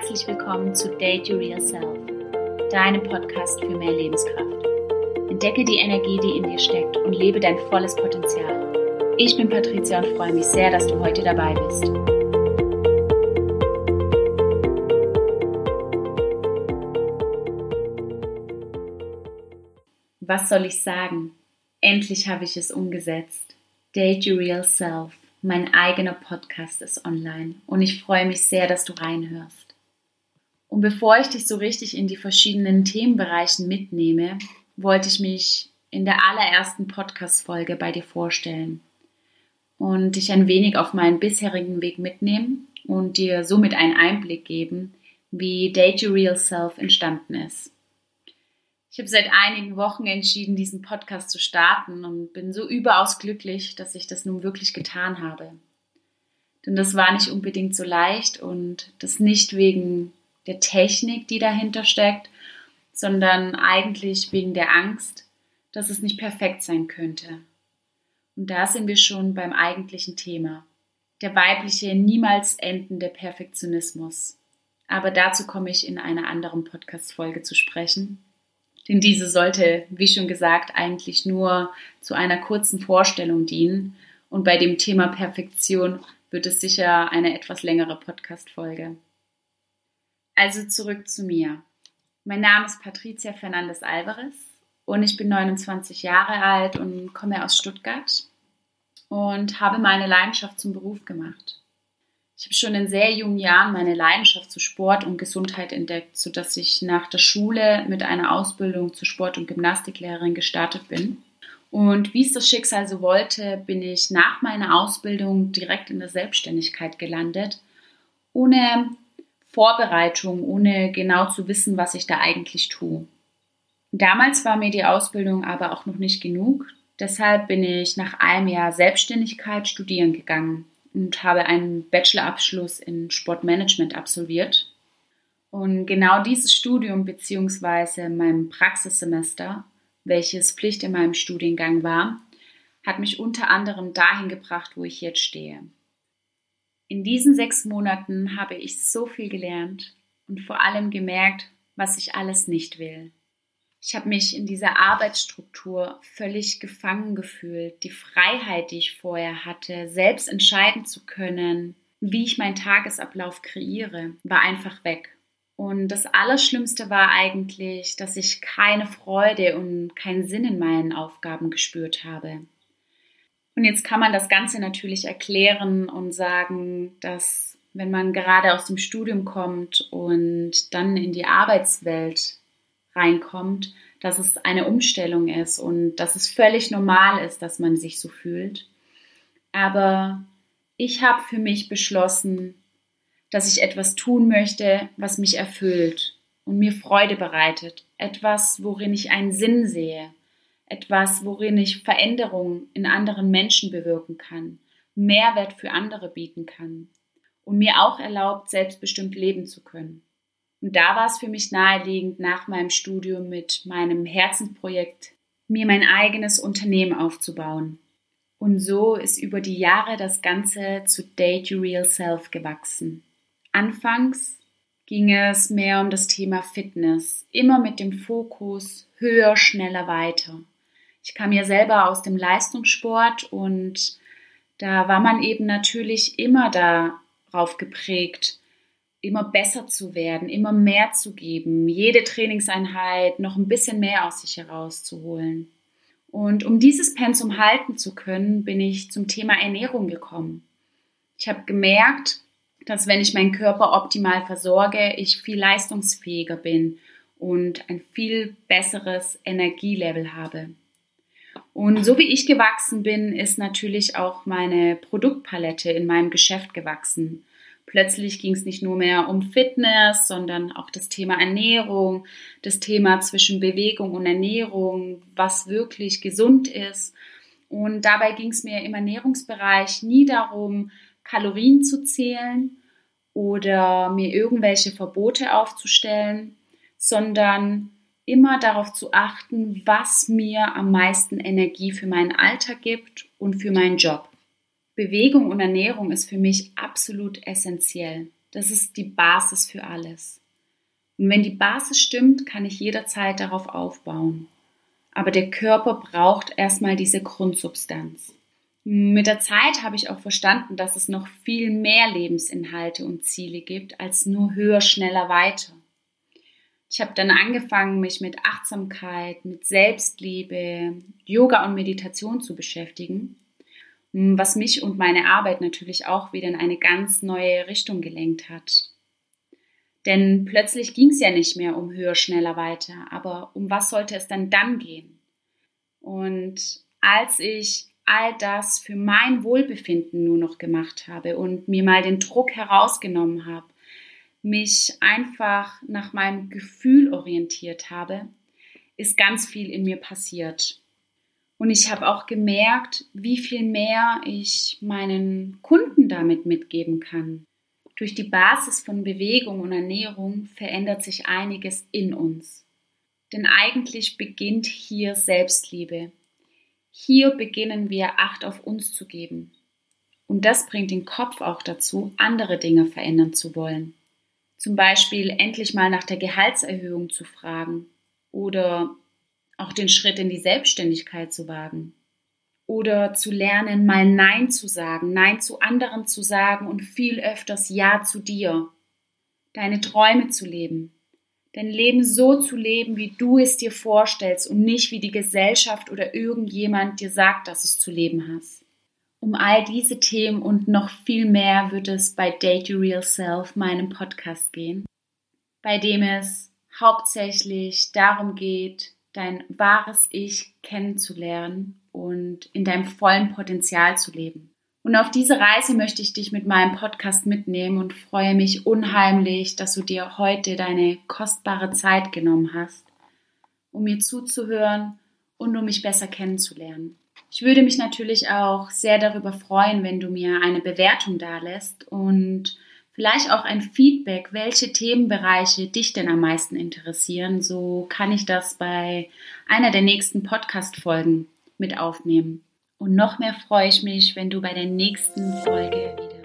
herzlich willkommen zu Date Your Real Self, deinem Podcast für mehr Lebenskraft. Entdecke die Energie, die in dir steckt und lebe dein volles Potenzial. Ich bin Patricia und freue mich sehr, dass du heute dabei bist. Was soll ich sagen? Endlich habe ich es umgesetzt. Date Your Real Self mein eigener Podcast ist online und ich freue mich sehr, dass du reinhörst. Und bevor ich dich so richtig in die verschiedenen Themenbereichen mitnehme, wollte ich mich in der allerersten Podcast-Folge bei dir vorstellen und dich ein wenig auf meinen bisherigen Weg mitnehmen und dir somit einen Einblick geben, wie Date Your Real Self entstanden ist. Ich habe seit einigen Wochen entschieden, diesen Podcast zu starten und bin so überaus glücklich, dass ich das nun wirklich getan habe. Denn das war nicht unbedingt so leicht und das nicht wegen der Technik, die dahinter steckt, sondern eigentlich wegen der Angst, dass es nicht perfekt sein könnte. Und da sind wir schon beim eigentlichen Thema. Der weibliche, niemals endende Perfektionismus. Aber dazu komme ich in einer anderen Podcast-Folge zu sprechen. Denn diese sollte, wie schon gesagt, eigentlich nur zu einer kurzen Vorstellung dienen. Und bei dem Thema Perfektion wird es sicher eine etwas längere Podcast-Folge. Also zurück zu mir. Mein Name ist Patricia Fernandes Alvarez und ich bin 29 Jahre alt und komme aus Stuttgart und habe meine Leidenschaft zum Beruf gemacht. Ich habe schon in sehr jungen Jahren meine Leidenschaft zu Sport und Gesundheit entdeckt, sodass ich nach der Schule mit einer Ausbildung zur Sport- und Gymnastiklehrerin gestartet bin. Und wie es das Schicksal so wollte, bin ich nach meiner Ausbildung direkt in der Selbstständigkeit gelandet, ohne Vorbereitung, ohne genau zu wissen, was ich da eigentlich tue. Damals war mir die Ausbildung aber auch noch nicht genug. Deshalb bin ich nach einem Jahr Selbstständigkeit studieren gegangen und habe einen Bachelorabschluss in Sportmanagement absolviert. Und genau dieses Studium bzw. mein Praxissemester, welches Pflicht in meinem Studiengang war, hat mich unter anderem dahin gebracht, wo ich jetzt stehe. In diesen sechs Monaten habe ich so viel gelernt und vor allem gemerkt, was ich alles nicht will. Ich habe mich in dieser Arbeitsstruktur völlig gefangen gefühlt. Die Freiheit, die ich vorher hatte, selbst entscheiden zu können, wie ich meinen Tagesablauf kreiere, war einfach weg. Und das Allerschlimmste war eigentlich, dass ich keine Freude und keinen Sinn in meinen Aufgaben gespürt habe. Und jetzt kann man das Ganze natürlich erklären und sagen, dass wenn man gerade aus dem Studium kommt und dann in die Arbeitswelt reinkommt, dass es eine Umstellung ist und dass es völlig normal ist, dass man sich so fühlt. Aber ich habe für mich beschlossen, dass ich etwas tun möchte, was mich erfüllt und mir Freude bereitet. Etwas, worin ich einen Sinn sehe. Etwas, worin ich Veränderungen in anderen Menschen bewirken kann. Mehrwert für andere bieten kann. Und mir auch erlaubt, selbstbestimmt leben zu können. Und da war es für mich naheliegend, nach meinem Studium mit meinem Herzensprojekt mir mein eigenes Unternehmen aufzubauen. Und so ist über die Jahre das Ganze zu Date Your Real Self gewachsen. Anfangs ging es mehr um das Thema Fitness, immer mit dem Fokus höher, schneller, weiter. Ich kam ja selber aus dem Leistungssport und da war man eben natürlich immer darauf geprägt, immer besser zu werden, immer mehr zu geben, jede Trainingseinheit noch ein bisschen mehr aus sich herauszuholen. Und um dieses Pensum halten zu können, bin ich zum Thema Ernährung gekommen. Ich habe gemerkt, dass wenn ich meinen Körper optimal versorge, ich viel leistungsfähiger bin und ein viel besseres Energielevel habe. Und so wie ich gewachsen bin, ist natürlich auch meine Produktpalette in meinem Geschäft gewachsen. Plötzlich ging es nicht nur mehr um Fitness, sondern auch das Thema Ernährung, das Thema zwischen Bewegung und Ernährung, was wirklich gesund ist. Und dabei ging es mir im Ernährungsbereich nie darum, Kalorien zu zählen oder mir irgendwelche Verbote aufzustellen, sondern immer darauf zu achten, was mir am meisten Energie für meinen Alltag gibt und für meinen Job. Bewegung und Ernährung ist für mich absolut essentiell. Das ist die Basis für alles. Und wenn die Basis stimmt, kann ich jederzeit darauf aufbauen. Aber der Körper braucht erstmal diese Grundsubstanz. Mit der Zeit habe ich auch verstanden, dass es noch viel mehr Lebensinhalte und Ziele gibt als nur höher, schneller, weiter. Ich habe dann angefangen, mich mit Achtsamkeit, mit Selbstliebe, Yoga und Meditation zu beschäftigen, was mich und meine Arbeit natürlich auch wieder in eine ganz neue Richtung gelenkt hat. Denn plötzlich ging es ja nicht mehr um höher, schneller, weiter, aber um was sollte es dann dann gehen? Und als ich all das für mein Wohlbefinden nur noch gemacht habe und mir mal den Druck herausgenommen habe, mich einfach nach meinem Gefühl orientiert habe, ist ganz viel in mir passiert. Und ich habe auch gemerkt, wie viel mehr ich meinen Kunden damit mitgeben kann. Durch die Basis von Bewegung und Ernährung verändert sich einiges in uns. Denn eigentlich beginnt hier Selbstliebe. Hier beginnen wir Acht auf uns zu geben. Und das bringt den Kopf auch dazu, andere Dinge verändern zu wollen. Zum Beispiel endlich mal nach der Gehaltserhöhung zu fragen oder auch den Schritt in die Selbstständigkeit zu wagen. Oder zu lernen, mal Nein zu sagen, Nein zu anderen zu sagen und viel öfters Ja zu dir. Deine Träume zu leben. Dein Leben so zu leben, wie du es dir vorstellst und nicht wie die Gesellschaft oder irgendjemand dir sagt, dass es zu leben hast. Um all diese Themen und noch viel mehr wird es bei Date Your Real Self, meinem Podcast, gehen, bei dem es hauptsächlich darum geht, dein wahres Ich kennenzulernen und in deinem vollen Potenzial zu leben. Und auf diese Reise möchte ich dich mit meinem Podcast mitnehmen und freue mich unheimlich, dass du dir heute deine kostbare Zeit genommen hast, um mir zuzuhören und um mich besser kennenzulernen. Ich würde mich natürlich auch sehr darüber freuen, wenn du mir eine Bewertung dalässt und vielleicht auch ein Feedback, welche Themenbereiche dich denn am meisten interessieren. So kann ich das bei einer der nächsten Podcast-Folgen mit aufnehmen. Und noch mehr freue ich mich, wenn du bei der nächsten Folge wieder